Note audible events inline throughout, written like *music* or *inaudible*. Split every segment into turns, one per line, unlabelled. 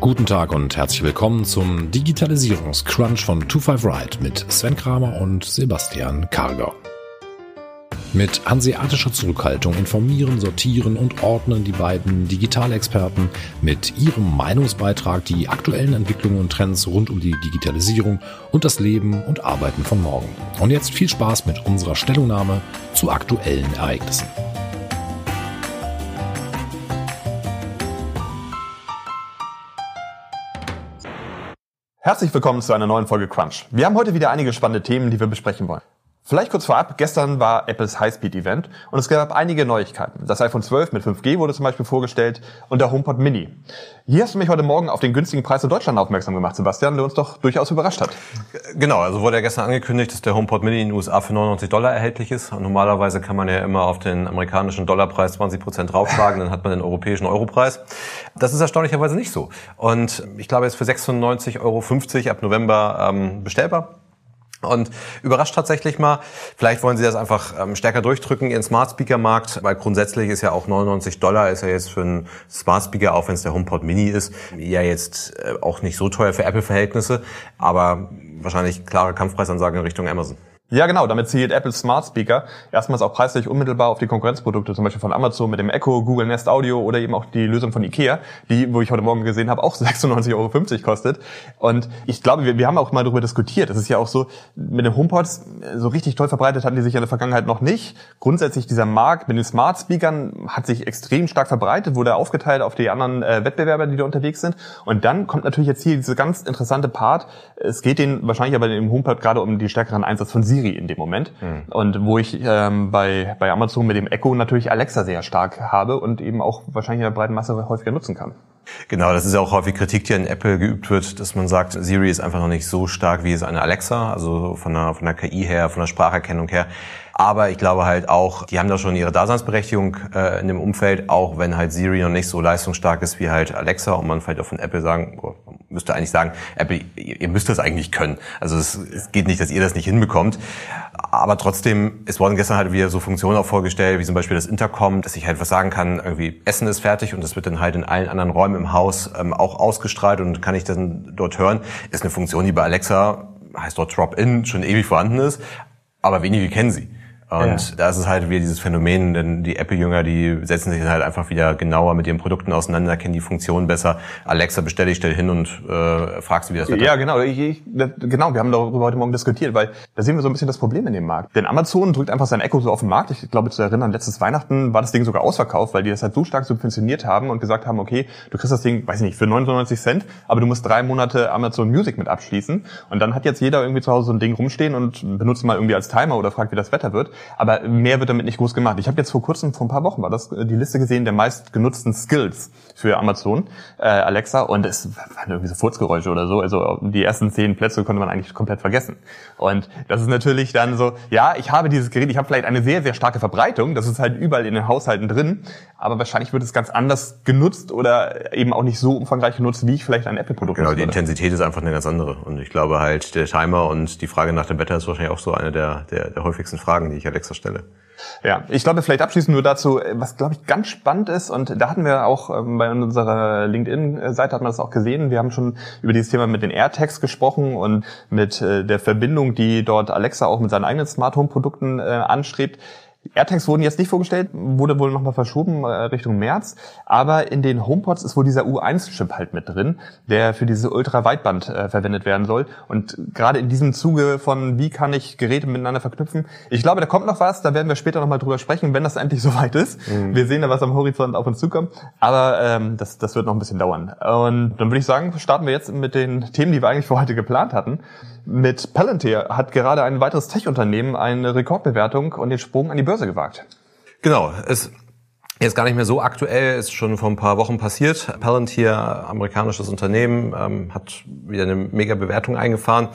Guten Tag und herzlich willkommen zum Digitalisierungscrunch von 25 Ride mit Sven Kramer und Sebastian Karger. Mit hanseatischer Zurückhaltung informieren, sortieren und ordnen die beiden Digitalexperten mit ihrem Meinungsbeitrag die aktuellen Entwicklungen und Trends rund um die Digitalisierung und das Leben und Arbeiten von morgen. Und jetzt viel Spaß mit unserer Stellungnahme zu aktuellen Ereignissen.
Herzlich willkommen zu einer neuen Folge Crunch. Wir haben heute wieder einige spannende Themen, die wir besprechen wollen. Vielleicht kurz vorab, gestern war Apples Highspeed-Event und es gab einige Neuigkeiten. Das iPhone 12 mit 5G wurde zum Beispiel vorgestellt und der HomePod Mini. Hier hast du mich heute Morgen auf den günstigen Preis in Deutschland aufmerksam gemacht, Sebastian, der uns doch durchaus überrascht hat.
Genau, also wurde ja gestern angekündigt, dass der HomePod Mini in den USA für 99 Dollar erhältlich ist. Und normalerweise kann man ja immer auf den amerikanischen Dollarpreis 20 Prozent draufschlagen, dann hat man den europäischen Europreis. Das ist erstaunlicherweise nicht so. Und ich glaube, er ist für 96,50 Euro ab November ähm, bestellbar. Und überrascht tatsächlich mal, vielleicht wollen sie das einfach ähm, stärker durchdrücken, ihren Smart Speaker Markt, weil grundsätzlich ist ja auch 99 Dollar ist ja jetzt für einen Smart Speaker, auch wenn es der HomePod Mini ist, ja jetzt äh, auch nicht so teuer für Apple-Verhältnisse, aber wahrscheinlich klare Kampfpreisansage in Richtung Amazon.
Ja, genau. Damit zielt Apple Smart Speaker erstmals auch preislich unmittelbar auf die Konkurrenzprodukte, zum Beispiel von Amazon mit dem Echo, Google Nest Audio oder eben auch die Lösung von Ikea, die, wo ich heute Morgen gesehen habe, auch *laughs* 96,50 Euro kostet. Und ich glaube, wir, wir haben auch mal darüber diskutiert. Es ist ja auch so, mit den HomePods so richtig toll verbreitet hatten die sich in der Vergangenheit noch nicht. Grundsätzlich dieser Markt mit den Smart Speakern hat sich extrem stark verbreitet, wurde aufgeteilt auf die anderen äh, Wettbewerber, die da unterwegs sind. Und dann kommt natürlich jetzt hier diese ganz interessante Part. Es geht denen wahrscheinlich aber im HomePod gerade um den stärkeren Einsatz von Siri Siri in dem Moment. Mhm. Und wo ich ähm, bei, bei Amazon mit dem Echo natürlich Alexa sehr stark habe und eben auch wahrscheinlich in der breiten Masse häufiger nutzen kann.
Genau, das ist ja auch häufig Kritik, die an Apple geübt wird, dass man sagt, Siri ist einfach noch nicht so stark wie es eine Alexa, also von der, von der KI her, von der Spracherkennung her. Aber ich glaube halt auch, die haben da schon ihre Daseinsberechtigung äh, in dem Umfeld, auch wenn halt Siri noch nicht so leistungsstark ist wie halt Alexa und man vielleicht auch von Apple sagen, oh, müsste eigentlich sagen, Apple, ihr müsst das eigentlich können. Also es, es geht nicht, dass ihr das nicht hinbekommt. Aber trotzdem, es wurden gestern halt wieder so Funktionen auch vorgestellt, wie zum Beispiel das Intercom, dass ich halt was sagen kann, irgendwie Essen ist fertig und das wird dann halt in allen anderen Räumen im Haus ähm, auch ausgestrahlt und kann ich dann dort hören. Ist eine Funktion, die bei Alexa heißt dort Drop-In schon ewig vorhanden ist, aber wenige kennen sie. Und ja. da ist es halt wieder dieses Phänomen, denn die Apple-Jünger, die setzen sich halt einfach wieder genauer mit ihren Produkten auseinander, kennen die Funktionen besser. Alexa bestelle ich, stell hin und äh, fragst du, wie das
Wetter Ja, genau. Ich, ich, genau, wir haben darüber heute Morgen diskutiert, weil da sehen wir so ein bisschen das Problem in dem Markt. Denn Amazon drückt einfach sein Echo so auf den Markt. Ich glaube, zu erinnern, letztes Weihnachten war das Ding sogar ausverkauft, weil die das halt so stark subventioniert haben und gesagt haben, okay, du kriegst das Ding, weiß ich nicht, für 99 Cent, aber du musst drei Monate Amazon Music mit abschließen. Und dann hat jetzt jeder irgendwie zu Hause so ein Ding rumstehen und benutzt mal irgendwie als Timer oder fragt, wie das Wetter wird. Aber mehr wird damit nicht groß gemacht. Ich habe jetzt vor kurzem, vor ein paar Wochen war das, die Liste gesehen der meistgenutzten Skills für Amazon, äh, Alexa, und es waren irgendwie so Furzgeräusche oder so. Also die ersten zehn Plätze konnte man eigentlich komplett vergessen. Und das ist natürlich dann so, ja, ich habe dieses Gerät, ich habe vielleicht eine sehr, sehr starke Verbreitung, das ist halt überall in den Haushalten drin, aber wahrscheinlich wird es ganz anders genutzt oder eben auch nicht so umfangreich genutzt, wie ich vielleicht ein Apple-Produkt
Genau, die Intensität ist einfach eine ganz andere. Und ich glaube halt, der Timer und die Frage nach dem Wetter ist wahrscheinlich auch so eine der, der, der häufigsten Fragen, die ich Alexa stelle.
Ja, ich glaube, vielleicht abschließend nur dazu, was glaube ich ganz spannend ist, und da hatten wir auch ähm, bei unserer LinkedIn-Seite hat man das auch gesehen. Wir haben schon über dieses Thema mit den AirTags gesprochen und mit äh, der Verbindung, die dort Alexa auch mit seinen eigenen Smart Home Produkten äh, anstrebt. AirTags wurden jetzt nicht vorgestellt, wurde wohl nochmal verschoben äh, Richtung März. Aber in den HomePods ist wohl dieser U1-Chip halt mit drin, der für diese Ultra-Weitband äh, verwendet werden soll. Und gerade in diesem Zuge von, wie kann ich Geräte miteinander verknüpfen, ich glaube, da kommt noch was, da werden wir später nochmal drüber sprechen, wenn das endlich *laughs* soweit ist. Mhm. Wir sehen da, was am Horizont auf uns zukommt. Aber ähm, das, das wird noch ein bisschen dauern. Und dann würde ich sagen, starten wir jetzt mit den Themen, die wir eigentlich für heute geplant hatten. Mit Palantir hat gerade ein weiteres Tech-Unternehmen eine Rekordbewertung und den Sprung an die Börse gewagt.
Genau, es ist gar nicht mehr so aktuell, ist schon vor ein paar Wochen passiert. Palantir, amerikanisches Unternehmen, ähm, hat wieder eine mega Bewertung eingefahren.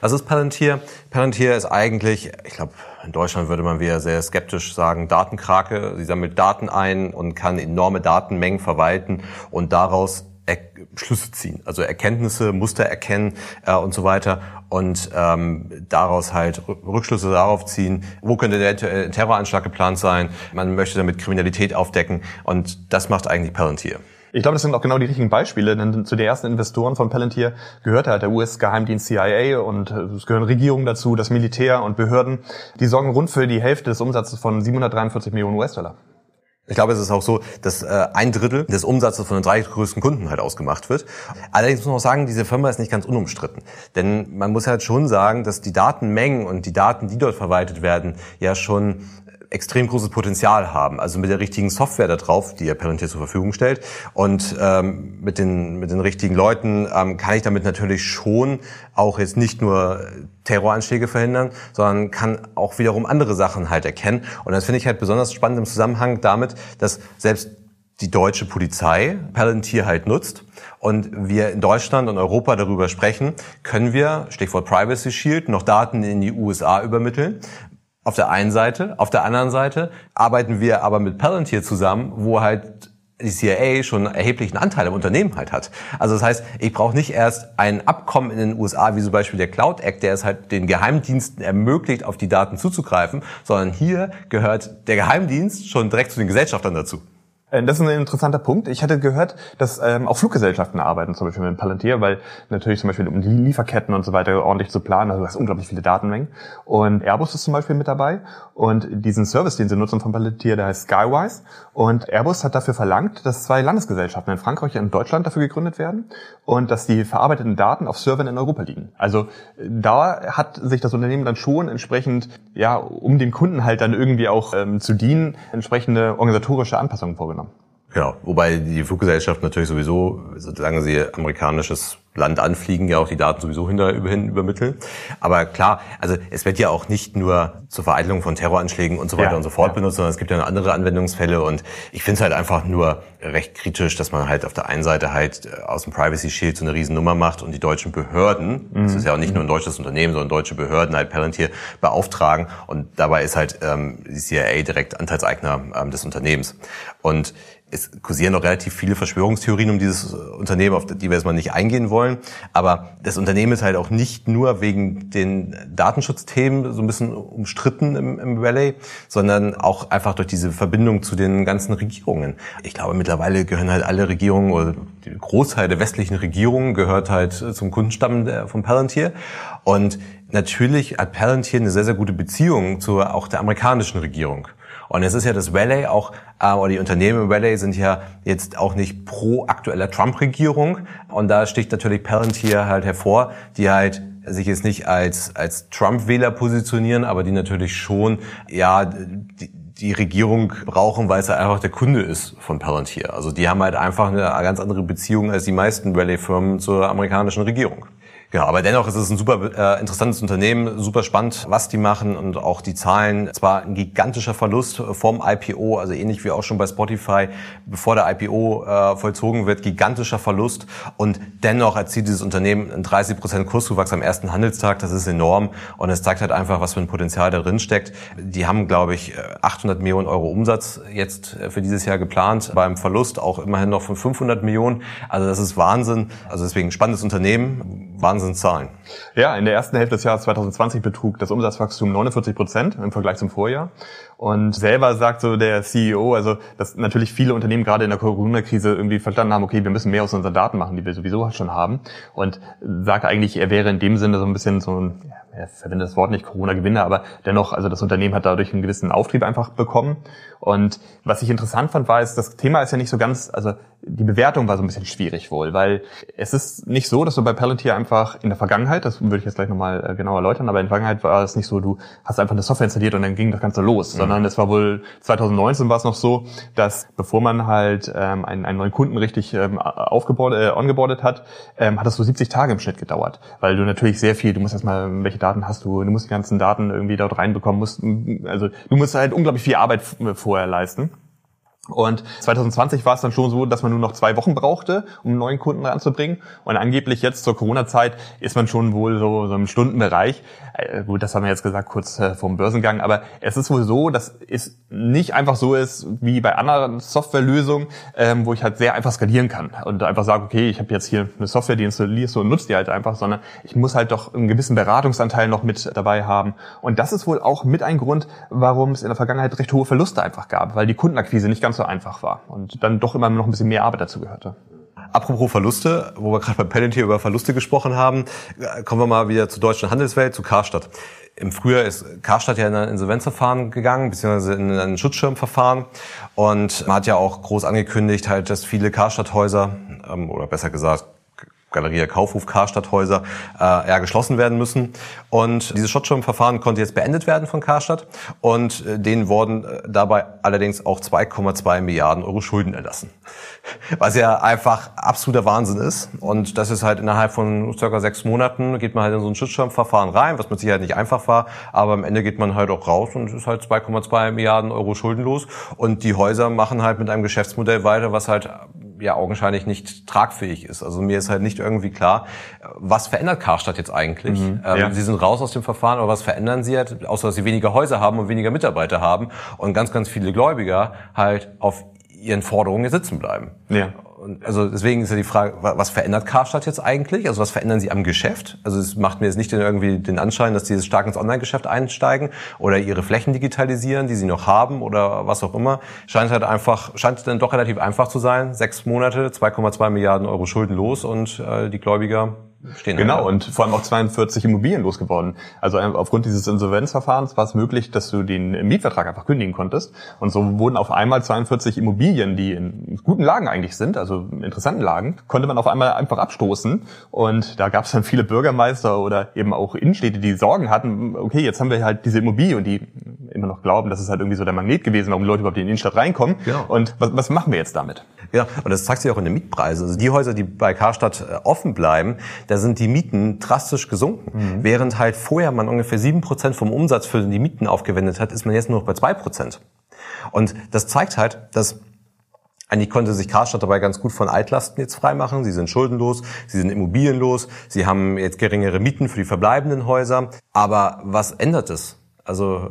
Was ist Palantir? Palantir ist eigentlich, ich glaube, in Deutschland würde man wieder sehr skeptisch sagen, Datenkrake. Sie sammelt Daten ein und kann enorme Datenmengen verwalten und daraus Schlüsse ziehen, also Erkenntnisse, Muster erkennen äh, und so weiter und ähm, daraus halt Rückschlüsse darauf ziehen, wo könnte der Terroranschlag geplant sein, man möchte damit Kriminalität aufdecken und das macht eigentlich Palantir.
Ich glaube, das sind auch genau die richtigen Beispiele, denn zu den ersten Investoren von Palantir gehört halt der US-Geheimdienst CIA und äh, es gehören Regierungen dazu, das Militär und Behörden. Die sorgen rund für die Hälfte des Umsatzes von 743 Millionen US-Dollar.
Ich glaube, es ist auch so, dass äh, ein Drittel des Umsatzes von den drei größten Kunden halt ausgemacht wird. Allerdings muss man auch sagen, diese Firma ist nicht ganz unumstritten. Denn man muss halt schon sagen, dass die Datenmengen und die Daten, die dort verwaltet werden, ja schon extrem großes Potenzial haben. Also mit der richtigen Software da drauf, die ja Palantir zur Verfügung stellt und ähm, mit den mit den richtigen Leuten ähm, kann ich damit natürlich schon auch jetzt nicht nur Terroranschläge verhindern, sondern kann auch wiederum andere Sachen halt erkennen. Und das finde ich halt besonders spannend im Zusammenhang damit, dass selbst die deutsche Polizei Palantir halt nutzt und wir in Deutschland und Europa darüber sprechen, können wir, Stichwort Privacy Shield, noch Daten in die USA übermitteln, auf der einen Seite. Auf der anderen Seite arbeiten wir aber mit Palantir zusammen, wo halt die CIA schon erheblichen Anteil im Unternehmen halt hat. Also das heißt, ich brauche nicht erst ein Abkommen in den USA, wie zum Beispiel der Cloud Act, der es halt den Geheimdiensten ermöglicht, auf die Daten zuzugreifen, sondern hier gehört der Geheimdienst schon direkt zu den Gesellschaftern dazu.
Äh, das ist ein interessanter Punkt. Ich hatte gehört, dass ähm, auch Fluggesellschaften arbeiten, zum Beispiel mit Palantir, weil natürlich zum Beispiel um die Lieferketten und so weiter ordentlich zu planen, also du hast unglaublich viele Datenmengen. Und Airbus ist zum Beispiel mit dabei. Und diesen Service, den sie nutzen von Palantir, der heißt Skywise. Und Airbus hat dafür verlangt, dass zwei Landesgesellschaften in Frankreich und Deutschland dafür gegründet werden und dass die verarbeiteten Daten auf Servern in Europa liegen. Also da hat sich das Unternehmen dann schon entsprechend, ja, um den Kunden halt dann irgendwie auch ähm, zu dienen, entsprechende organisatorische Anpassungen vorgenommen.
Ja, wobei die Fluggesellschaft natürlich sowieso, solange sie amerikanisches Land anfliegen, ja auch die Daten sowieso hinterhin übermitteln. Aber klar, also es wird ja auch nicht nur zur Vereitelung von Terroranschlägen und so weiter ja, und so fort ja. benutzt, sondern es gibt ja noch andere Anwendungsfälle und ich finde es halt einfach nur recht kritisch, dass man halt auf der einen Seite halt äh, aus dem Privacy Shield so eine Riesennummer macht und die deutschen Behörden, mhm. das ist ja auch nicht nur ein deutsches Unternehmen, sondern deutsche Behörden halt Palantir beauftragen und dabei ist halt ähm, die CIA direkt Anteilseigner ähm, des Unternehmens. Und es kursieren noch relativ viele Verschwörungstheorien um dieses Unternehmen, auf die wir jetzt mal nicht eingehen wollen. Aber das Unternehmen ist halt auch nicht nur wegen den Datenschutzthemen so ein bisschen umstritten im, im Valley, sondern auch einfach durch diese Verbindung zu den ganzen Regierungen. Ich glaube, mittlerweile gehören halt alle Regierungen oder die Großteil der westlichen Regierungen gehört halt zum Kundenstamm von Palantir. Und natürlich hat Palantir eine sehr, sehr gute Beziehung zu auch der amerikanischen Regierung. Und es ist ja das Valley auch, äh, oder die Unternehmen im Valley sind ja jetzt auch nicht pro aktueller Trump-Regierung. Und da sticht natürlich Palantir halt hervor, die halt sich jetzt nicht als, als Trump-Wähler positionieren, aber die natürlich schon, ja, die, die Regierung brauchen, weil es einfach der Kunde ist von Palantir. Also die haben halt einfach eine ganz andere Beziehung als die meisten Valley-Firmen zur amerikanischen Regierung. Genau, aber dennoch ist es ein super äh, interessantes Unternehmen, super spannend, was die machen und auch die Zahlen. Zwar ein gigantischer Verlust vom IPO, also ähnlich wie auch schon bei Spotify, bevor der IPO äh, vollzogen wird, gigantischer Verlust und dennoch erzielt dieses Unternehmen einen 30 Prozent Kurszuwachs am ersten Handelstag. Das ist enorm und es zeigt halt einfach, was für ein Potenzial da drin steckt. Die haben, glaube ich, 800 Millionen Euro Umsatz jetzt äh, für dieses Jahr geplant, beim Verlust auch immerhin noch von 500 Millionen. Also das ist Wahnsinn. Also deswegen spannendes Unternehmen, Wahnsinnszahlen.
Ja, in der ersten Hälfte des Jahres 2020 betrug das Umsatzwachstum 49 Prozent im Vergleich zum Vorjahr. Und selber sagt so der CEO, also dass natürlich viele Unternehmen gerade in der Corona-Krise irgendwie verstanden haben, okay, wir müssen mehr aus unseren Daten machen, die wir sowieso schon haben. Und sagt eigentlich, er wäre in dem Sinne so ein bisschen so ein, er verwendet das Wort nicht Corona-Gewinner, aber dennoch, also das Unternehmen hat dadurch einen gewissen Auftrieb einfach bekommen. Und was ich interessant fand, war, ist, das Thema ist ja nicht so ganz, also die Bewertung war so ein bisschen schwierig wohl, weil es ist nicht so, dass du bei Palantir einfach in der Vergangenheit, das würde ich jetzt gleich nochmal genauer erläutern, aber in der Vergangenheit war es nicht so, du hast einfach eine Software installiert und dann ging das Ganze los, mhm. sondern es war wohl 2019 war es noch so, dass bevor man halt ähm, einen, einen neuen Kunden richtig ähm, aufgebordet, äh, ongeboardet hat, ähm, hat das so 70 Tage im Schnitt gedauert, weil du natürlich sehr viel, du musst erstmal, welche Daten hast du, du musst die ganzen Daten irgendwie dort reinbekommen, musst, also du musst halt unglaublich viel Arbeit vorher leisten. Und 2020 war es dann schon so, dass man nur noch zwei Wochen brauchte, um einen neuen Kunden ranzubringen. Und angeblich jetzt zur Corona-Zeit ist man schon wohl so, so im Stundenbereich. Äh, gut, das haben wir jetzt gesagt kurz äh, vor dem Börsengang. Aber es ist wohl so, dass es nicht einfach so ist wie bei anderen Softwarelösungen, ähm, wo ich halt sehr einfach skalieren kann und einfach sage, okay, ich habe jetzt hier eine Software, die installierst du und nutzt die halt einfach, sondern ich muss halt doch einen gewissen Beratungsanteil noch mit dabei haben. Und das ist wohl auch mit ein Grund, warum es in der Vergangenheit recht hohe Verluste einfach gab, weil die Kundenakquise nicht ganz so einfach war und dann doch immer noch ein bisschen mehr Arbeit dazu gehörte.
Apropos Verluste, wo wir gerade bei Palantir über Verluste gesprochen haben, äh, kommen wir mal wieder zur deutschen Handelswelt, zu Karstadt. Im Frühjahr ist Karstadt ja in ein Insolvenzverfahren gegangen, beziehungsweise in ein Schutzschirmverfahren. Und man hat ja auch groß angekündigt, halt, dass viele Karstadthäuser, ähm, oder besser gesagt, Galeria Kaufhof Karstadthäuser äh, ja, geschlossen werden müssen. Und dieses Schutzschirmverfahren konnte jetzt beendet werden von Karstadt und äh, denen wurden äh, dabei allerdings auch 2,2 Milliarden Euro Schulden erlassen. Was ja einfach absoluter Wahnsinn ist. Und das ist halt innerhalb von circa sechs Monaten geht man halt in so ein Schutzschirmverfahren rein, was mit Sicherheit nicht einfach war, aber am Ende geht man halt auch raus und ist halt 2,2 Milliarden Euro schuldenlos. Und die Häuser machen halt mit einem Geschäftsmodell weiter, was halt ja augenscheinlich nicht tragfähig ist. Also mir ist halt nicht irgendwie klar, was verändert Karstadt jetzt eigentlich? Mhm, ähm, ja. Sie sind raus aus dem Verfahren, aber was verändern sie halt, außer dass sie weniger Häuser haben und weniger Mitarbeiter haben und ganz, ganz viele Gläubiger halt auf ihren Forderungen sitzen bleiben. Ja. Und also deswegen ist ja die Frage, was verändert Karstadt jetzt eigentlich? Also was verändern sie am Geschäft? Also es macht mir jetzt nicht irgendwie den Anschein, dass sie stark ins Online-Geschäft einsteigen oder ihre Flächen digitalisieren, die sie noch haben oder was auch immer. Scheint halt einfach, scheint dann doch relativ einfach zu sein. Sechs Monate, 2,2 Milliarden Euro Schulden los und äh, die Gläubiger stehen.
Genau, und vor allem auch 42 Immobilien losgeworden. Also aufgrund dieses Insolvenzverfahrens war es möglich, dass du den Mietvertrag einfach kündigen konntest. Und so wurden auf einmal 42 Immobilien, die in guten Lagen eigentlich sind, also interessanten Lagen, konnte man auf einmal einfach abstoßen. Und da gab es dann viele Bürgermeister oder eben auch Innenstädte, die Sorgen hatten, okay, jetzt haben wir halt diese Immobilie und die immer noch glauben, das ist halt irgendwie so der Magnet gewesen, warum Leute überhaupt in die Innenstadt reinkommen. Genau. Und was, was machen wir jetzt damit?
Ja, und das zeigt sich auch in den Mietpreisen. Also die Häuser, die bei Karstadt äh, offen bleiben, da sind die Mieten drastisch gesunken. Mhm. Während halt vorher man ungefähr sieben Prozent vom Umsatz für die Mieten aufgewendet hat, ist man jetzt nur noch bei zwei Prozent. Und das zeigt halt, dass eigentlich konnte sich Karstadt dabei ganz gut von Altlasten jetzt freimachen. Sie sind schuldenlos, sie sind immobilienlos, sie haben jetzt geringere Mieten für die verbleibenden Häuser. Aber was ändert es? Also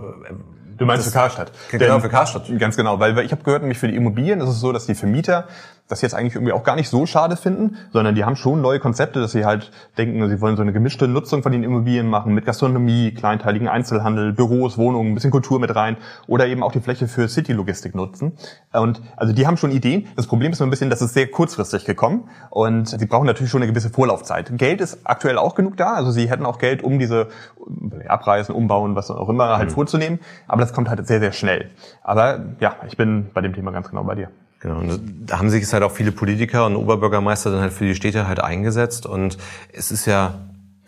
Du meinst das, für Karstadt?
Genau, Denn, für Karstadt.
Ganz genau, weil ich habe gehört, nämlich für die Immobilien ist es so, dass die Vermieter das jetzt eigentlich irgendwie auch gar nicht so schade finden, sondern die haben schon neue Konzepte, dass sie halt denken, sie wollen so eine gemischte Nutzung von den Immobilien machen mit Gastronomie, kleinteiligen Einzelhandel, Büros, Wohnungen, ein bisschen Kultur mit rein oder eben auch die Fläche für City-Logistik nutzen. Und also die haben schon Ideen. Das Problem ist nur ein bisschen, dass es sehr kurzfristig gekommen und sie brauchen natürlich schon eine gewisse Vorlaufzeit. Geld ist aktuell auch genug da, also sie hätten auch Geld, um diese Abreisen, Umbauen, was auch immer halt mhm. vorzunehmen, aber das kommt halt sehr, sehr schnell. Aber ja, ich bin bei dem Thema ganz genau bei dir.
Genau, und da haben sich halt auch viele Politiker und Oberbürgermeister dann halt für die Städte halt eingesetzt und es ist ja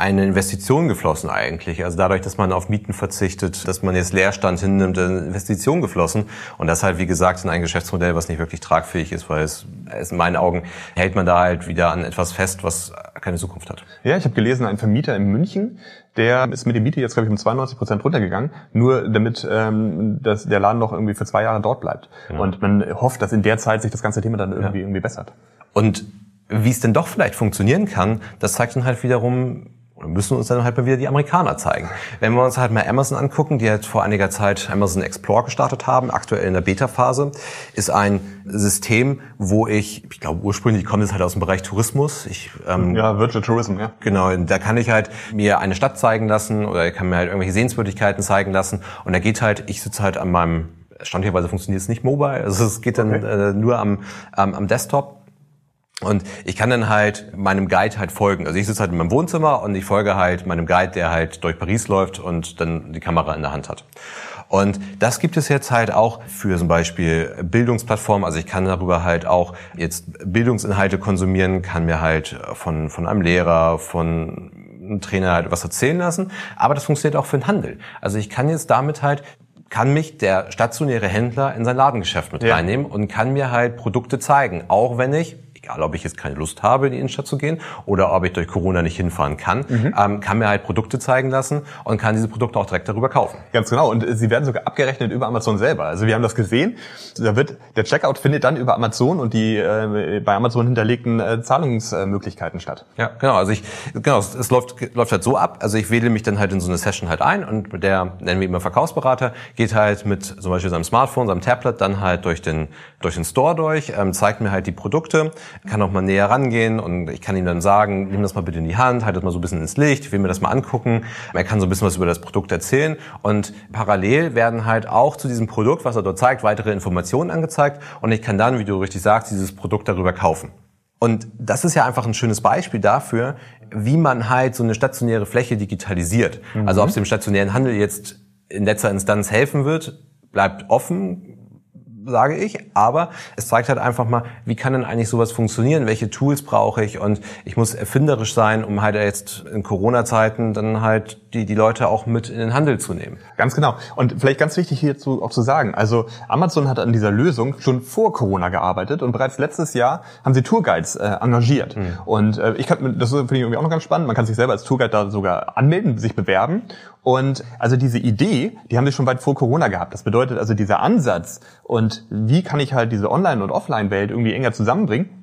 eine Investition geflossen eigentlich. Also dadurch, dass man auf Mieten verzichtet, dass man jetzt Leerstand hinnimmt, eine Investition geflossen. Und das halt, wie gesagt, in ein Geschäftsmodell, was nicht wirklich tragfähig ist, weil es, es in meinen Augen hält man da halt wieder an etwas fest, was keine Zukunft hat.
Ja, ich habe gelesen, ein Vermieter in München, der ist mit der Miete jetzt, glaube ich, um 92 Prozent runtergegangen, nur damit ähm, dass der Laden noch irgendwie für zwei Jahre dort bleibt. Genau. Und man hofft, dass in der Zeit sich das ganze Thema dann irgendwie, ja. irgendwie bessert.
Und wie es denn doch vielleicht funktionieren kann, das zeigt dann halt wiederum, müssen uns dann halt mal wieder die Amerikaner zeigen. Wenn wir uns halt mal Amazon angucken, die halt vor einiger Zeit Amazon Explore gestartet haben, aktuell in der Beta-Phase, ist ein System, wo ich, ich glaube ursprünglich kommt es halt aus dem Bereich Tourismus. Ich,
ähm, ja, Virtual Tourism, ja.
Genau, da kann ich halt mir eine Stadt zeigen lassen oder ich kann mir halt irgendwelche Sehenswürdigkeiten zeigen lassen und da geht halt, ich sitze halt an meinem Standardweise funktioniert es nicht mobile, also es geht dann okay. äh, nur am, am, am Desktop und ich kann dann halt meinem Guide halt folgen. Also ich sitze halt in meinem Wohnzimmer und ich folge halt meinem Guide, der halt durch Paris läuft und dann die Kamera in der Hand hat. Und das gibt es jetzt halt auch für zum Beispiel Bildungsplattformen. Also ich kann darüber halt auch jetzt Bildungsinhalte konsumieren, kann mir halt von, von einem Lehrer, von einem Trainer halt was erzählen lassen. Aber das funktioniert auch für den Handel. Also ich kann jetzt damit halt kann mich der stationäre Händler in sein Ladengeschäft mit ja. reinnehmen und kann mir halt Produkte zeigen, auch wenn ich egal ob ich jetzt keine Lust habe, in die Innenstadt zu gehen oder ob ich durch Corona nicht hinfahren kann, mhm. ähm, kann mir halt Produkte zeigen lassen und kann diese Produkte auch direkt darüber kaufen.
Ganz genau. Und sie werden sogar abgerechnet über Amazon selber. Also wir haben das gesehen. Da wird der Checkout findet dann über Amazon und die äh, bei Amazon hinterlegten äh, Zahlungsmöglichkeiten statt.
Ja, genau. Also ich genau, es, es läuft läuft halt so ab. Also ich wähle mich dann halt in so eine Session halt ein und der nennen wir immer Verkaufsberater geht halt mit zum Beispiel seinem Smartphone, seinem Tablet dann halt durch den durch den Store durch, ähm, zeigt mir halt die Produkte kann auch mal näher rangehen und ich kann ihm dann sagen, nimm das mal bitte in die Hand, halt das mal so ein bisschen ins Licht, ich will mir das mal angucken. Er kann so ein bisschen was über das Produkt erzählen und parallel werden halt auch zu diesem Produkt, was er dort zeigt, weitere Informationen angezeigt und ich kann dann, wie du richtig sagst, dieses Produkt darüber kaufen. Und das ist ja einfach ein schönes Beispiel dafür, wie man halt so eine stationäre Fläche digitalisiert. Mhm. Also ob es dem stationären Handel jetzt in letzter Instanz helfen wird, bleibt offen sage ich. Aber es zeigt halt einfach mal, wie kann denn eigentlich sowas funktionieren? Welche Tools brauche ich? Und ich muss erfinderisch sein, um halt jetzt in Corona-Zeiten dann halt die, die Leute auch mit in den Handel zu nehmen.
Ganz genau. Und vielleicht ganz wichtig hierzu auch zu sagen. Also Amazon hat an dieser Lösung schon vor Corona gearbeitet und bereits letztes Jahr haben sie Tourguides äh, engagiert. Mhm. Und äh, ich kann, das finde ich irgendwie auch noch ganz spannend. Man kann sich selber als Tourguide da sogar anmelden, sich bewerben. Und also diese Idee, die haben sie schon weit vor Corona gehabt. Das bedeutet also dieser Ansatz und wie kann ich halt diese Online- und Offline-Welt irgendwie enger zusammenbringen,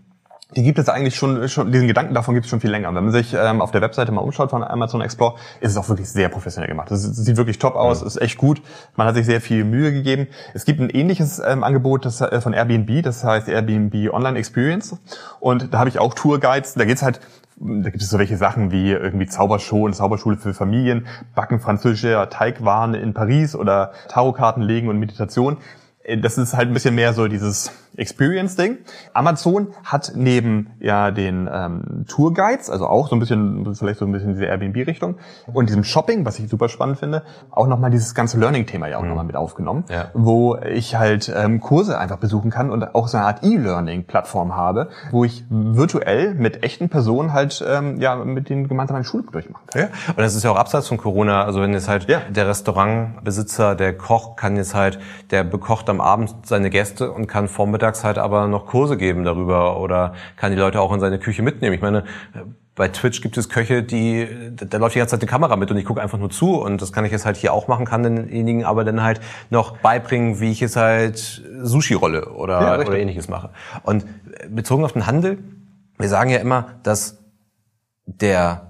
die gibt es eigentlich schon, schon diesen Gedanken davon gibt es schon viel länger. wenn man sich ähm, auf der Webseite mal umschaut von Amazon Explore, ist es auch wirklich sehr professionell gemacht. Das sieht wirklich top aus, mhm. ist echt gut. Man hat sich sehr viel Mühe gegeben. Es gibt ein ähnliches ähm, Angebot das, äh, von Airbnb, das heißt Airbnb Online Experience. Und da habe ich auch Tourguides. Da geht's halt da gibt es so welche Sachen wie irgendwie Zaubershow und Zauberschule für Familien, Backen französischer Teigwaren in Paris oder Tarotkarten legen und Meditation. Äh, das ist halt ein bisschen mehr so dieses Experience-Ding. Amazon hat neben ja den ähm, Tourguides, also auch so ein bisschen, vielleicht so ein bisschen diese Airbnb-Richtung, und diesem Shopping, was ich super spannend finde, auch nochmal dieses ganze Learning-Thema ja auch mhm. nochmal mit aufgenommen, ja. wo ich halt ähm, Kurse einfach besuchen kann und auch so eine Art E-Learning-Plattform habe, wo ich virtuell mit echten Personen halt ähm, ja mit denen gemeinsam eine Schule durchmachen kann.
Ja. Und das ist ja auch abseits von Corona, also wenn jetzt halt ja. der Restaurantbesitzer, der Koch kann jetzt halt, der bekocht am Abend seine Gäste und kann vormittags mittags halt aber noch Kurse geben darüber oder kann die Leute auch in seine Küche mitnehmen. Ich meine, bei Twitch gibt es Köche, die, da läuft die ganze Zeit die Kamera mit und ich gucke einfach nur zu und das kann ich jetzt halt hier auch machen, kann denjenigen aber dann halt noch beibringen, wie ich jetzt halt Sushi rolle oder, ja, oder ähnliches mache. Und bezogen auf den Handel, wir sagen ja immer, dass der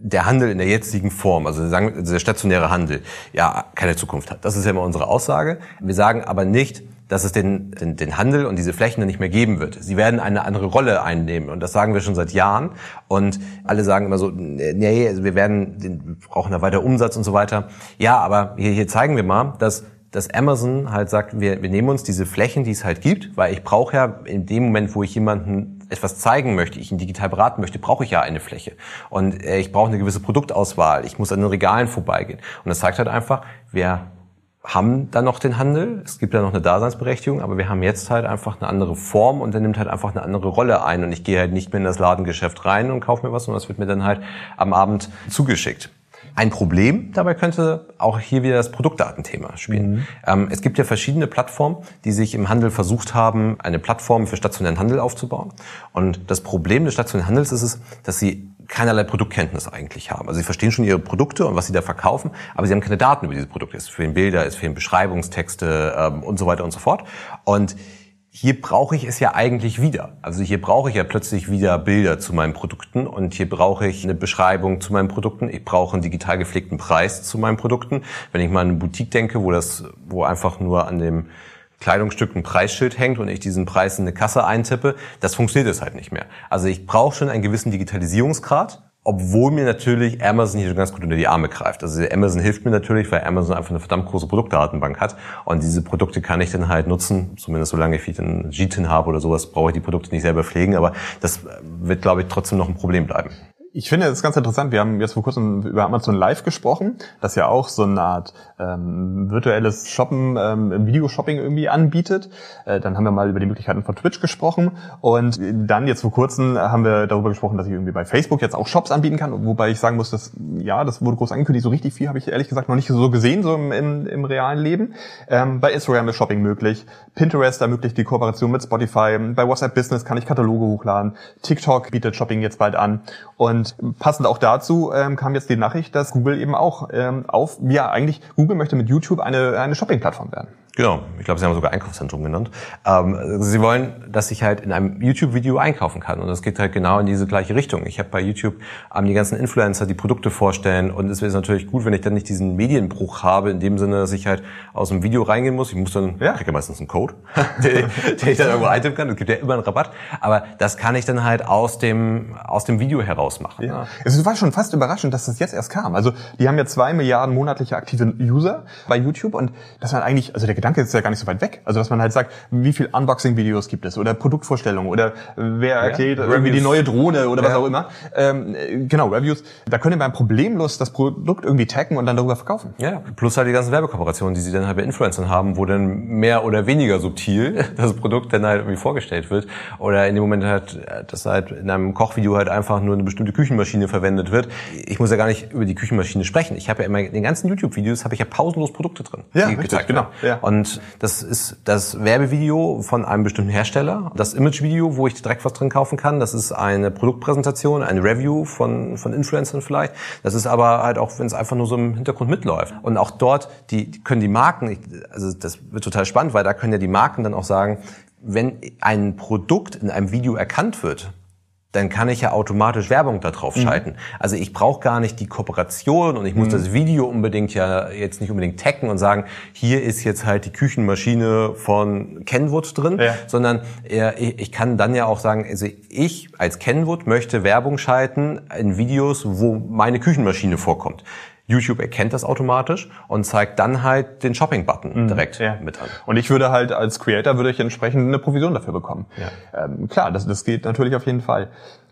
der Handel in der jetzigen Form, also sagen, der stationäre Handel, ja keine Zukunft hat. Das ist ja immer unsere Aussage. Wir sagen aber nicht, dass es den, den, den Handel und diese Flächen nicht mehr geben wird. Sie werden eine andere Rolle einnehmen und das sagen wir schon seit Jahren und alle sagen immer so, nee, wir werden, wir brauchen da weiter Umsatz und so weiter. Ja, aber hier, hier zeigen wir mal, dass dass Amazon halt sagt, wir, wir nehmen uns diese Flächen, die es halt gibt, weil ich brauche ja in dem Moment, wo ich jemanden etwas zeigen möchte, ich ihn digital beraten möchte, brauche ich ja eine Fläche. Und äh, ich brauche eine gewisse Produktauswahl, ich muss an den Regalen vorbeigehen. Und das zeigt halt einfach, wir haben dann noch den Handel, es gibt ja noch eine Daseinsberechtigung, aber wir haben jetzt halt einfach eine andere Form und der nimmt halt einfach eine andere Rolle ein und ich gehe halt nicht mehr in das Ladengeschäft rein und kaufe mir was, sondern das wird mir dann halt am Abend zugeschickt. Ein Problem dabei könnte auch hier wieder das Produktdatenthema spielen. Mhm. Ähm, es gibt ja verschiedene Plattformen, die sich im Handel versucht haben, eine Plattform für stationären Handel aufzubauen. Und das Problem des stationären Handels ist es, dass sie keinerlei Produktkenntnis eigentlich haben. Also sie verstehen schon ihre Produkte und was sie da verkaufen, aber sie haben keine Daten über diese Produkte. Es fehlen Bilder, es fehlen Beschreibungstexte ähm, und so weiter und so fort. Und hier brauche ich es ja eigentlich wieder. Also hier brauche ich ja plötzlich wieder Bilder zu meinen Produkten und hier brauche ich eine Beschreibung zu meinen Produkten. Ich brauche einen digital gepflegten Preis zu meinen Produkten. Wenn ich mal an eine Boutique denke, wo das, wo einfach nur an dem Kleidungsstück ein Preisschild hängt und ich diesen Preis in eine Kasse eintippe, das funktioniert es halt nicht mehr. Also ich brauche schon einen gewissen Digitalisierungsgrad, obwohl mir natürlich Amazon hier schon ganz gut unter die Arme greift. Also Amazon hilft mir natürlich, weil Amazon einfach eine verdammt große Produktdatenbank hat und diese Produkte kann ich dann halt nutzen, zumindest solange ich einen GTIN habe oder sowas, brauche ich die Produkte nicht selber pflegen, aber das wird, glaube ich, trotzdem noch ein Problem bleiben.
Ich finde es ganz interessant. Wir haben jetzt vor kurzem über Amazon Live gesprochen, das ja auch so eine Art ähm, virtuelles Shoppen, ähm, Videoshopping irgendwie anbietet. Äh, dann haben wir mal über die Möglichkeiten von Twitch gesprochen und dann jetzt vor kurzem haben wir darüber gesprochen, dass ich irgendwie bei Facebook jetzt auch Shops anbieten kann, wobei ich sagen muss, dass ja, das wurde groß angekündigt. So richtig viel habe ich ehrlich gesagt noch nicht so gesehen so im, im, im realen Leben. Ähm, bei Instagram ist Shopping möglich, Pinterest ermöglicht die Kooperation mit Spotify, bei WhatsApp Business kann ich Kataloge hochladen, TikTok bietet Shopping jetzt bald an und und passend auch dazu ähm, kam jetzt die Nachricht, dass Google eben auch ähm, auf, ja eigentlich, Google möchte mit YouTube eine, eine Shopping-Plattform werden.
Genau, ich glaube, Sie haben sogar Einkaufszentrum genannt. Ähm, Sie wollen, dass ich halt in einem YouTube-Video einkaufen kann. Und das geht halt genau in diese gleiche Richtung. Ich habe bei YouTube ähm, die ganzen Influencer, die Produkte vorstellen. Und es wäre natürlich gut, wenn ich dann nicht diesen Medienbruch habe, in dem Sinne, dass ich halt aus dem Video reingehen muss. Ich muss dann, ja. kriege ja meistens einen Code, *laughs* den, den, ich dann irgendwo eintippen kann. Es gibt ja immer einen Rabatt. Aber das kann ich dann halt aus dem, aus dem Video heraus machen. Ja.
Es war schon fast überraschend, dass das jetzt erst kam. Also die haben ja zwei Milliarden monatliche aktive User bei YouTube. Und das war eigentlich, also der Gedanke Gedanke ist ja gar nicht so weit weg. Also dass man halt sagt, wie viel Unboxing-Videos gibt es oder Produktvorstellungen oder wer erklärt ja, irgendwie die neue Drohne oder was auch immer. Ähm, genau, Reviews. Da können wir problemlos das Produkt irgendwie taggen und dann darüber verkaufen.
Ja, plus halt die ganzen Werbekooperationen, die sie dann halt bei Influencern haben, wo dann mehr oder weniger subtil *laughs* das Produkt dann halt irgendwie vorgestellt wird. Oder in dem Moment halt, dass halt in einem Kochvideo halt einfach nur eine bestimmte Küchenmaschine verwendet wird. Ich muss ja gar nicht über die Küchenmaschine sprechen. Ich habe ja immer in den ganzen YouTube-Videos habe ich ja pausenlos Produkte drin.
Ja, richtig, genau.
Ja. Und und das ist das Werbevideo von einem bestimmten Hersteller. Das Imagevideo, wo ich direkt was drin kaufen kann. Das ist eine Produktpräsentation, ein Review von, von Influencern vielleicht. Das ist aber halt auch, wenn es einfach nur so im Hintergrund mitläuft. Und auch dort die, können die Marken, also das wird total spannend, weil da können ja die Marken dann auch sagen, wenn ein Produkt in einem Video erkannt wird, dann kann ich ja automatisch Werbung da drauf mhm. schalten. Mhm. Also ich brauche gar nicht die Kooperation und ich muss mhm. das Video unbedingt ja jetzt nicht unbedingt taggen und sagen, hier ist jetzt halt die Küchenmaschine von Kenwood drin, ja. sondern ich kann dann ja auch sagen, also ich als Kenwood möchte Werbung schalten in Videos, wo meine Küchenmaschine vorkommt. YouTube erkennt das automatisch und zeigt dann halt den Shopping-Button mhm, direkt ja. mit an.
Und ich würde halt als Creator würde ich entsprechend eine Provision dafür bekommen. Ja. Ähm, klar, das, das geht natürlich auf jeden Fall.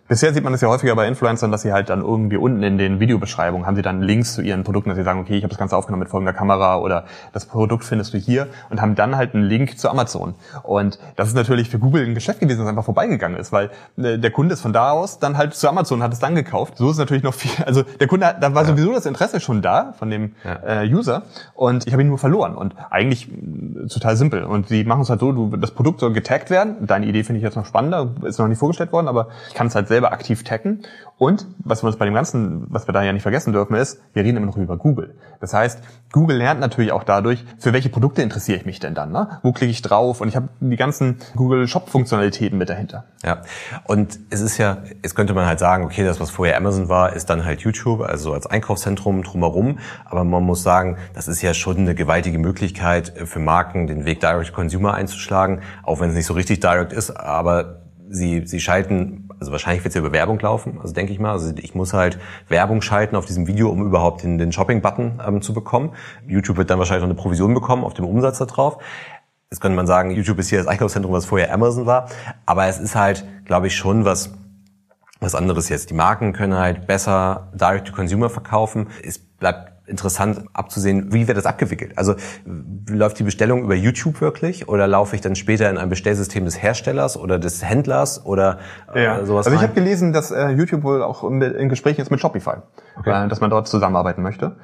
Bisher sieht man das ja häufiger bei Influencern, dass sie halt dann irgendwie unten in den Videobeschreibungen haben sie dann Links zu ihren Produkten, dass sie sagen, okay, ich habe das Ganze aufgenommen mit folgender Kamera oder das Produkt findest du hier und haben dann halt einen Link zu Amazon. Und das ist natürlich für Google ein Geschäft gewesen, das einfach vorbeigegangen ist, weil äh, der Kunde ist von da aus dann halt zu Amazon hat es dann gekauft. So ist natürlich noch viel, also der Kunde, da war sowieso das Interesse schon da von dem ja. äh, User und ich habe ihn nur verloren und eigentlich äh, total simpel. Und sie machen es halt so, du, das Produkt soll getaggt werden. Deine Idee finde ich jetzt noch spannender, ist noch nicht vorgestellt worden, aber ich kann es halt selber aktiv taggen. Und was wir uns bei dem Ganzen, was wir da ja nicht vergessen dürfen, ist, wir reden immer noch über Google. Das heißt, Google lernt natürlich auch dadurch, für welche Produkte interessiere ich mich denn dann? Ne? Wo klicke ich drauf? Und ich habe die ganzen Google Shop-Funktionalitäten mit dahinter.
Ja, und es ist ja, jetzt könnte man halt sagen, okay, das, was vorher Amazon war, ist dann halt YouTube, also als Einkaufszentrum drumherum. Aber man muss sagen, das ist ja schon eine gewaltige Möglichkeit für Marken, den Weg Direct Consumer einzuschlagen, auch wenn es nicht so richtig direct ist, aber sie, sie schalten also wahrscheinlich wird es ja über Werbung laufen, also denke ich mal. Also ich muss halt Werbung schalten auf diesem Video, um überhaupt den, den Shopping-Button ähm, zu bekommen. YouTube wird dann wahrscheinlich noch eine Provision bekommen auf dem Umsatz da drauf. Jetzt könnte man sagen, YouTube ist hier das Einkaufszentrum, was vorher Amazon war. Aber es ist halt, glaube ich, schon was, was anderes jetzt. Die Marken können halt besser Direct-to-Consumer verkaufen. Es bleibt interessant abzusehen, wie wird das abgewickelt? Also läuft die Bestellung über YouTube wirklich oder laufe ich dann später in ein Bestellsystem des Herstellers oder des Händlers oder
äh, ja. sowas? Also ich habe gelesen, dass äh, YouTube wohl auch in, in Gesprächen ist mit Shopify, okay. äh, dass man dort zusammenarbeiten möchte.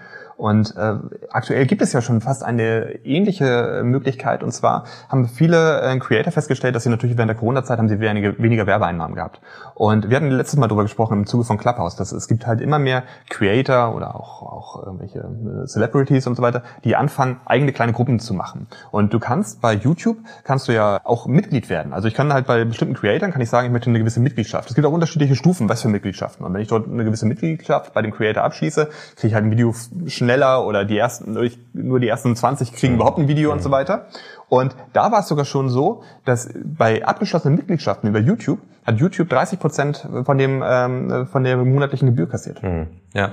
Und äh, aktuell gibt es ja schon fast eine ähnliche Möglichkeit. Und zwar haben viele äh, Creator festgestellt, dass sie natürlich während der Corona-Zeit haben sie weniger, weniger Werbeeinnahmen gehabt. Und wir hatten letztes Mal darüber gesprochen im Zuge von Clubhouse, dass es gibt halt immer mehr Creator oder auch, auch irgendwelche äh, Celebrities und so weiter, die anfangen, eigene kleine Gruppen zu machen. Und du kannst bei YouTube, kannst du ja auch Mitglied werden. Also ich kann halt bei bestimmten Creatoren, kann ich sagen, ich möchte eine gewisse Mitgliedschaft. Es gibt auch unterschiedliche Stufen, was für Mitgliedschaften. Und wenn ich dort eine gewisse Mitgliedschaft bei dem Creator abschließe, kriege ich halt ein Video schnell schneller oder die ersten, nur die ersten 20 kriegen mhm. überhaupt ein Video mhm. und so weiter. Und da war es sogar schon so, dass bei abgeschlossenen Mitgliedschaften über YouTube hat YouTube 30 Prozent von dem ähm, von der monatlichen Gebühr kassiert. Mhm.
Ja,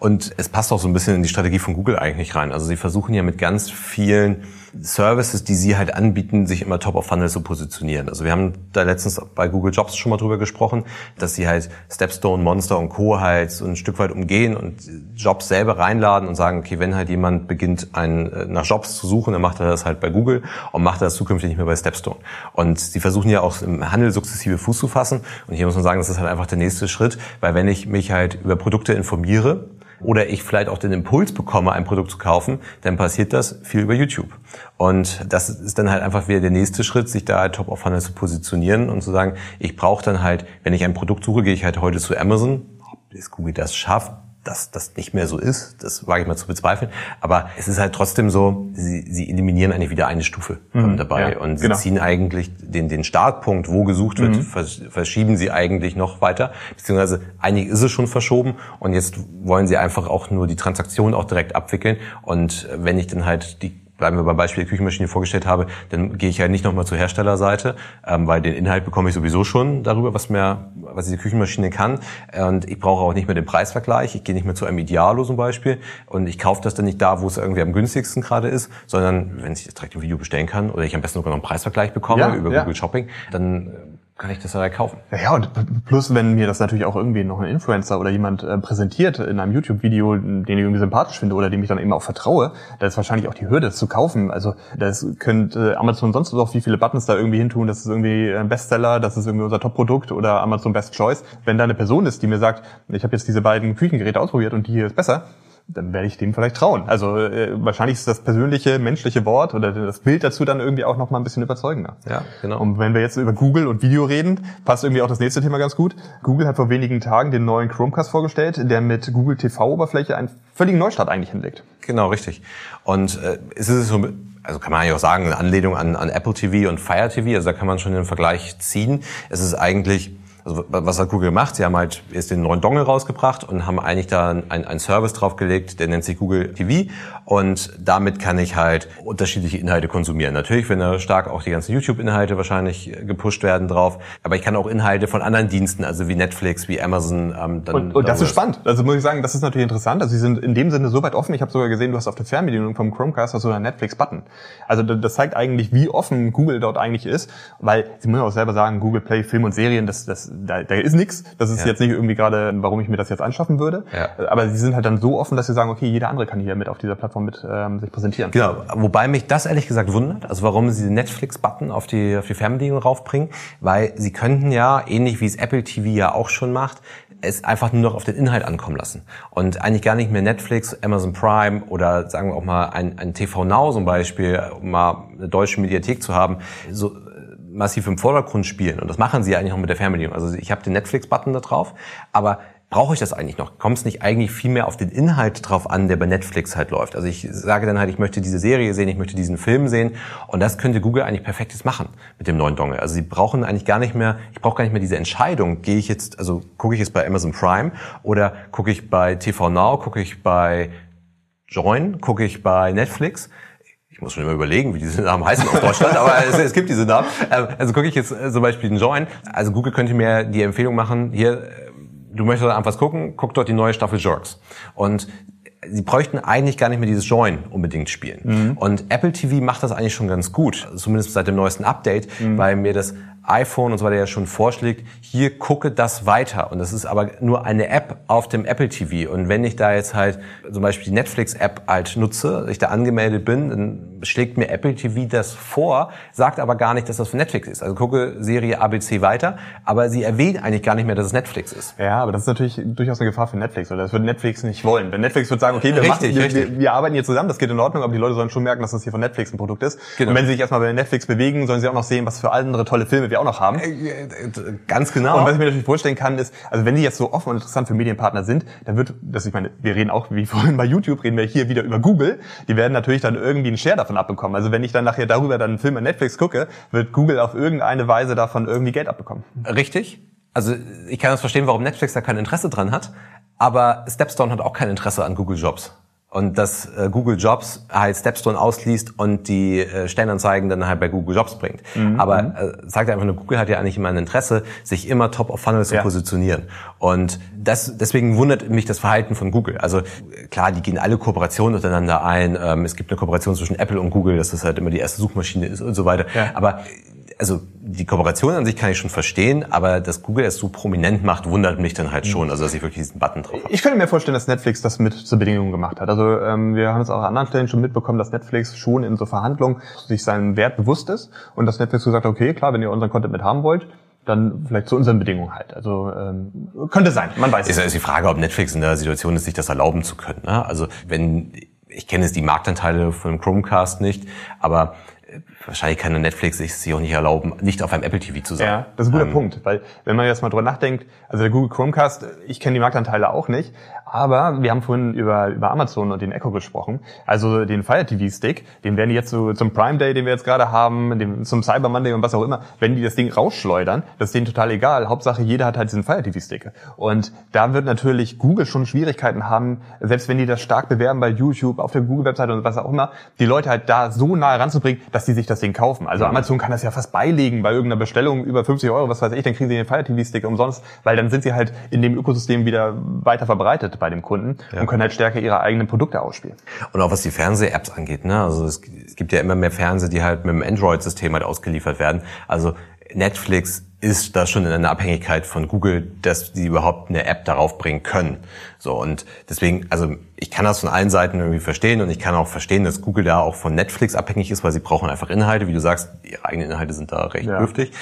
und es passt auch so ein bisschen in die Strategie von Google eigentlich rein. Also sie versuchen ja mit ganz vielen Services, die sie halt anbieten, sich immer top of funnel zu positionieren. Also wir haben da letztens bei Google Jobs schon mal drüber gesprochen, dass sie halt Stepstone, Monster und Co. halt so ein Stück weit umgehen und Jobs selber reinladen und sagen, okay, wenn halt jemand beginnt, einen, äh, nach Jobs zu suchen, dann macht er das halt bei Google und macht das zukünftig nicht mehr bei Stepstone. Und sie versuchen ja auch im Handel sukzessive Fuß zu fassen. Und hier muss man sagen, das ist halt einfach der nächste Schritt, weil wenn ich mich halt über Produkte informiere, oder ich vielleicht auch den Impuls bekomme, ein Produkt zu kaufen, dann passiert das viel über YouTube. Und das ist dann halt einfach wieder der nächste Schritt, sich da halt top of funnel zu positionieren und zu sagen, ich brauche dann halt, wenn ich ein Produkt suche, gehe ich halt heute zu Amazon. Ob Google das schafft, dass das nicht mehr so ist. Das wage ich mal zu bezweifeln. Aber es ist halt trotzdem so, sie, sie eliminieren eigentlich wieder eine Stufe mhm, dabei. Ja, und sie genau. ziehen eigentlich den, den Startpunkt, wo gesucht wird, mhm. verschieben sie eigentlich noch weiter. Beziehungsweise eigentlich ist es schon verschoben und jetzt wollen sie einfach auch nur die Transaktion auch direkt abwickeln. Und wenn ich dann halt die bleiben wir beim Beispiel der Küchenmaschine vorgestellt habe, dann gehe ich halt nicht nochmal zur Herstellerseite, ähm, weil den Inhalt bekomme ich sowieso schon darüber, was mir, was diese Küchenmaschine kann. Und ich brauche auch nicht mehr den Preisvergleich. Ich gehe nicht mehr zu einem Idealo zum Beispiel und ich kaufe das dann nicht da, wo es irgendwie am günstigsten gerade ist, sondern wenn ich das direkt im Video bestellen kann oder ich am besten sogar noch einen Preisvergleich bekomme ja, über ja. Google Shopping, dann kann ich das ja kaufen.
Ja, ja, und plus, wenn mir das natürlich auch irgendwie noch ein Influencer oder jemand äh, präsentiert in einem YouTube-Video, den ich irgendwie sympathisch finde oder dem ich dann eben auch vertraue, da ist wahrscheinlich auch die Hürde, das zu kaufen. Also das könnte äh, Amazon sonst auch wie viele Buttons da irgendwie hintun, das ist irgendwie ein Bestseller, das ist irgendwie unser Top-Produkt oder Amazon Best Choice. Wenn da eine Person ist, die mir sagt, ich habe jetzt diese beiden Küchengeräte ausprobiert und die hier ist besser, dann werde ich dem vielleicht trauen. Also äh, wahrscheinlich ist das persönliche, menschliche Wort oder das Bild dazu dann irgendwie auch noch mal ein bisschen überzeugender.
Ja, genau.
Und wenn wir jetzt über Google und Video reden, passt irgendwie auch das nächste Thema ganz gut. Google hat vor wenigen Tagen den neuen Chromecast vorgestellt, der mit Google TV-Oberfläche einen völligen Neustart eigentlich hinlegt.
Genau, richtig. Und äh, es ist so also kann man eigentlich auch sagen, eine Anlehnung an, an Apple TV und Fire TV, also da kann man schon den Vergleich ziehen. Es ist eigentlich also was hat Google gemacht? Sie haben halt erst den neuen Dongle rausgebracht und haben eigentlich da einen, Service draufgelegt, der nennt sich Google TV und damit kann ich halt unterschiedliche Inhalte konsumieren. Natürlich wenn da stark auch die ganzen YouTube-Inhalte wahrscheinlich gepusht werden drauf, aber ich kann auch Inhalte von anderen Diensten, also wie Netflix, wie Amazon.
Ähm, dann und, und das ist spannend. Also muss ich sagen, das ist natürlich interessant. Also sie sind in dem Sinne so weit offen. Ich habe sogar gesehen, du hast auf der Fernbedienung vom Chromecast so einen Netflix-Button. Also das zeigt eigentlich, wie offen Google dort eigentlich ist, weil sie müssen auch selber sagen, Google Play Film und Serien, das, das da, da ist nichts. Das ist ja. jetzt nicht irgendwie gerade, warum ich mir das jetzt anschaffen würde. Ja. Aber sie sind halt dann so offen, dass sie sagen, okay, jeder andere kann hier mit auf dieser Plattform mit ähm, sich präsentieren.
Genau. Wobei mich das ehrlich gesagt wundert, also warum sie den Netflix-Button auf die, auf die Fernbedienung raufbringen, weil sie könnten ja, ähnlich wie es Apple TV ja auch schon macht, es einfach nur noch auf den Inhalt ankommen lassen. Und eigentlich gar nicht mehr Netflix, Amazon Prime oder sagen wir auch mal ein, ein TV Now zum Beispiel, um mal eine deutsche Mediathek zu haben, so massiv im Vordergrund spielen. Und das machen sie eigentlich noch mit der Fernbedienung. Also ich habe den Netflix-Button da drauf, aber brauche ich das eigentlich noch? Kommt es nicht eigentlich viel mehr auf den Inhalt drauf an, der bei Netflix halt läuft? Also ich sage dann halt, ich möchte diese Serie sehen, ich möchte diesen Film sehen und das könnte Google eigentlich perfektes machen mit dem neuen Dongle. Also sie brauchen eigentlich gar nicht mehr, ich brauche gar nicht mehr diese Entscheidung, gehe ich jetzt, also gucke ich jetzt bei Amazon Prime oder gucke ich bei TV Now, gucke ich bei Join, gucke ich bei Netflix muss schon immer überlegen, wie diese Namen heißen auf Deutschland, aber es, es, gibt diese Namen. Ähm, also gucke ich jetzt äh, zum Beispiel den Join. Also Google könnte mir die Empfehlung machen, hier, äh, du möchtest einfach was gucken, guck dort die neue Staffel Jerks. Und sie bräuchten eigentlich gar nicht mehr dieses Join unbedingt spielen. Mhm. Und Apple TV macht das eigentlich schon ganz gut, zumindest seit dem neuesten Update, mhm. weil mir das iPhone und so weiter ja schon vorschlägt, hier gucke das weiter. Und das ist aber nur eine App auf dem Apple TV. Und wenn ich da jetzt halt zum Beispiel die Netflix-App halt nutze, ich da angemeldet bin, dann schlägt mir Apple TV das vor, sagt aber gar nicht, dass das für Netflix ist. Also gucke Serie ABC weiter, aber sie erwähnt eigentlich gar nicht mehr, dass es Netflix ist.
Ja, aber das ist natürlich durchaus eine Gefahr für Netflix, oder das würde Netflix nicht wollen. Wenn Netflix würde sagen, okay, wir, richtig, machen, wir, wir, arbeiten hier zusammen, das geht in Ordnung, aber die Leute sollen schon merken, dass das hier von Netflix ein Produkt ist. Genau. Und wenn sie sich erstmal bei Netflix bewegen, sollen sie auch noch sehen, was für andere tolle Filme wir auch noch haben. Äh, äh,
ganz genau.
Und was ich mir natürlich vorstellen kann, ist, also wenn die jetzt so offen und interessant für Medienpartner sind, dann wird, das ich meine, wir reden auch, wie *laughs* vorhin bei YouTube, reden wir hier wieder über Google. Die werden natürlich dann irgendwie einen Share davon abbekommen. Also wenn ich dann nachher darüber dann einen Film an Netflix gucke, wird Google auf irgendeine Weise davon irgendwie Geld abbekommen.
Richtig. Also ich kann das verstehen, warum Netflix da kein Interesse dran hat. Aber Stepstone hat auch kein Interesse an Google Jobs und dass äh, Google Jobs halt Stepstone ausliest und die äh, Stellenanzeigen dann halt bei Google Jobs bringt. Mhm. Aber mhm. äh, sagt einfach nur, Google hat ja eigentlich immer ein Interesse, sich immer top of funnel zu ja. positionieren. Und das, deswegen wundert mich das Verhalten von Google. Also klar, die gehen alle Kooperationen untereinander ein. Ähm, es gibt eine Kooperation zwischen Apple und Google, dass das halt immer die erste Suchmaschine ist und so weiter. Ja. Aber also die Kooperation an sich kann ich schon verstehen, aber dass Google es so prominent macht, wundert mich dann halt schon, also dass ich wirklich diesen Button drauf habe.
Ich könnte mir vorstellen, dass Netflix das mit zur Bedingung gemacht hat. Also ähm, wir haben es auch an anderen Stellen schon mitbekommen, dass Netflix schon in so Verhandlungen sich seinen Wert bewusst ist und dass Netflix gesagt hat, okay, klar, wenn ihr unseren Content mit haben wollt, dann vielleicht zu unseren Bedingungen halt. Also ähm, könnte sein, man weiß
es. Ist, ist die Frage, ob Netflix in der Situation ist, sich das erlauben zu können. Ne? Also wenn ich kenne jetzt die Marktanteile von Chromecast nicht, aber wahrscheinlich kann Netflix sich auch nicht erlauben, nicht auf einem Apple TV zu sein. Ja,
das ist ein guter ähm, Punkt, weil wenn man jetzt mal drüber nachdenkt, also der Google Chromecast, ich kenne die Marktanteile auch nicht, Aber wir haben vorhin über, über Amazon und den Echo gesprochen. Also den Fire TV Stick, den werden die jetzt so zum Prime Day, den wir jetzt gerade haben, dem, zum Cyber Monday und was auch immer, wenn die das Ding rausschleudern, das ist denen total egal. Hauptsache jeder hat halt diesen Fire TV Stick. Und da wird natürlich Google schon Schwierigkeiten haben, selbst wenn die das stark bewerben bei YouTube, auf der Google-Webseite und was auch immer, die Leute halt da so nahe ranzubringen, dass die sich das Ding kaufen. Also Amazon kann das ja fast beilegen bei irgendeiner Bestellung über 50 Euro, was weiß ich, dann kriegen sie den Fire TV Stick umsonst, weil dann sind sie halt in dem Ökosystem wieder weiter verbreitet bei dem Kunden ja. und können halt stärker ihre eigenen Produkte ausspielen.
Und auch was die Fernseh-Apps angeht, ne? Also es, gibt ja immer mehr Fernseher, die halt mit dem Android-System halt ausgeliefert werden. Also Netflix ist da schon in einer Abhängigkeit von Google, dass die überhaupt eine App darauf bringen können. So und deswegen, also ich kann das von allen Seiten irgendwie verstehen und ich kann auch verstehen, dass Google da auch von Netflix abhängig ist, weil sie brauchen einfach Inhalte, wie du sagst, ihre eigenen Inhalte sind da recht ja. dürftig.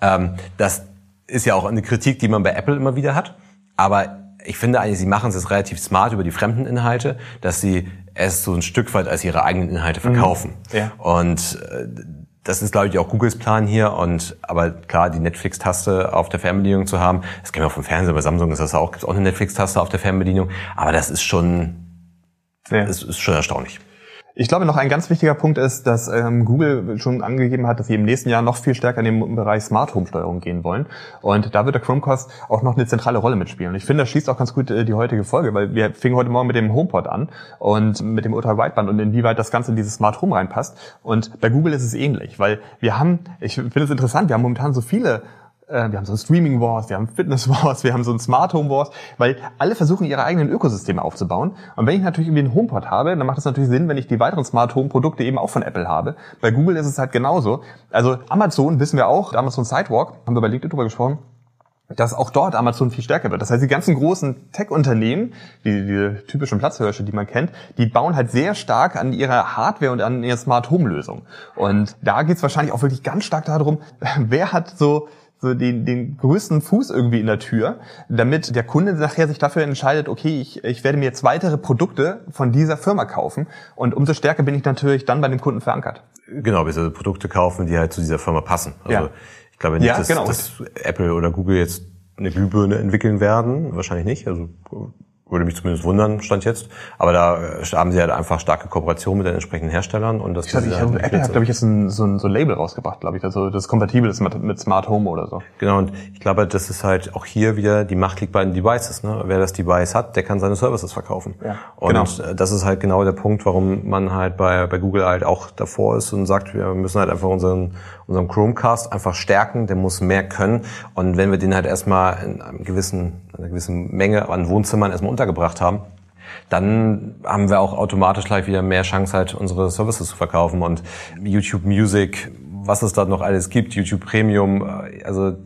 Ähm, das ist ja auch eine Kritik, die man bei Apple immer wieder hat. Aber ich finde eigentlich, sie machen es jetzt relativ smart über die fremden Inhalte, dass sie es so ein Stück weit als ihre eigenen Inhalte mhm. verkaufen. Mhm. Ja. Und äh, das ist, glaube ich, auch Googles Plan hier. Und aber klar, die Netflix-Taste auf der Fernbedienung zu haben, das kennen wir vom Fernsehen, bei Samsung ist das auch, gibt auch eine Netflix-Taste auf der Fernbedienung. Aber das ist schon, ja. ist, ist schon erstaunlich.
Ich glaube, noch ein ganz wichtiger Punkt ist, dass ähm, Google schon angegeben hat, dass sie im nächsten Jahr noch viel stärker in den Bereich Smart Home Steuerung gehen wollen. Und da wird der Chromecast auch noch eine zentrale Rolle mitspielen. Und ich finde, das schließt auch ganz gut äh, die heutige Folge, weil wir fingen heute Morgen mit dem HomePod an und mit dem Ultra Wideband und inwieweit das Ganze in dieses Smart Home reinpasst. Und bei Google ist es ähnlich, weil wir haben, ich finde es interessant, wir haben momentan so viele wir haben so ein Streaming Wars, wir haben Fitness *laughs* Wars, wir haben so ein Smart Home Wars, weil alle versuchen ihre eigenen Ökosysteme aufzubauen. Und wenn ich natürlich irgendwie einen HomePod habe, dann macht es natürlich Sinn, wenn ich die weiteren Smart Home Produkte eben auch von Apple habe. Bei Google ist es halt genauso. Also Amazon wissen wir auch, Amazon Sidewalk, haben wir bei LinkedIn drüber gesprochen, dass auch dort Amazon viel stärker wird. Das heißt, die ganzen großen Tech-Unternehmen, die, die typischen Platzhirsche, die man kennt, die bauen halt sehr stark an ihrer Hardware und an ihrer Smart Home-Lösung. Und da geht es wahrscheinlich auch wirklich ganz stark darum, *laughs* wer hat so so den, den größten Fuß irgendwie in der Tür, damit der Kunde nachher sich dafür entscheidet, okay, ich, ich werde mir jetzt weitere Produkte von dieser Firma kaufen und umso stärker bin ich natürlich dann bei dem Kunden verankert.
Genau, wir Produkte kaufen, die halt zu dieser Firma passen. Also ja. ich glaube nicht, ja, dass, genau. dass Apple oder Google jetzt eine Glühbirne entwickeln werden, wahrscheinlich nicht. Also würde mich zumindest wundern, stand jetzt. Aber da äh, haben sie halt einfach starke Kooperation mit den entsprechenden Herstellern und das.
Ich weiß, ich
halt
Apple hat, glaube ich, jetzt ein, so, ein, so ein Label rausgebracht, glaube ich, also das kompatibel ist mit, mit Smart Home oder so.
Genau und ich glaube, das ist halt auch hier wieder die Macht liegt bei den Devices. Ne? Wer das Device hat, der kann seine Services verkaufen. Ja, und genau. Äh, das ist halt genau der Punkt, warum man halt bei bei Google halt auch davor ist und sagt, wir müssen halt einfach unseren unseren Chromecast einfach stärken. Der muss mehr können und wenn wir den halt erstmal in einem gewissen einer gewissen Menge an Wohnzimmern erstmal untergebracht haben dann haben wir auch automatisch gleich wieder mehr Chance, halt unsere Services zu verkaufen. Und YouTube Music, was es da noch alles gibt, YouTube Premium, äh, also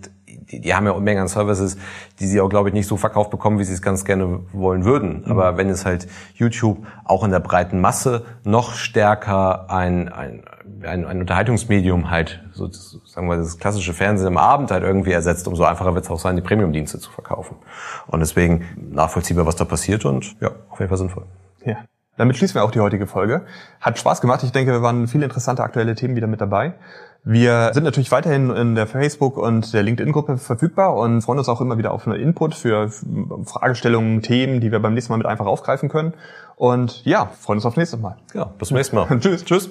die, die haben ja Unmengen an Services, die sie auch, glaube ich, nicht so verkauft bekommen, wie sie es ganz gerne wollen würden. Mhm. Aber wenn es halt YouTube auch in der breiten Masse noch stärker ein, ein, ein, ein Unterhaltungsmedium halt, so sagen wir das klassische Fernsehen am Abend halt irgendwie ersetzt, umso einfacher wird es auch sein, die Premium-Dienste zu verkaufen. Und deswegen nachvollziehbar, was da passiert und ja, auf jeden Fall sinnvoll.
Ja. Damit schließen wir auch die heutige Folge. Hat Spaß gemacht. Ich denke, wir waren viele interessante aktuelle Themen wieder mit dabei. Wir sind natürlich weiterhin in der Facebook- und der LinkedIn-Gruppe verfügbar und freuen uns auch immer wieder auf einen Input für Fragestellungen, Themen, die wir beim nächsten Mal mit einfach aufgreifen können. Und ja, freuen uns aufs nächste Mal.
Ja, bis zum nächsten Mal. *laughs*
Tschüss. Tschüss.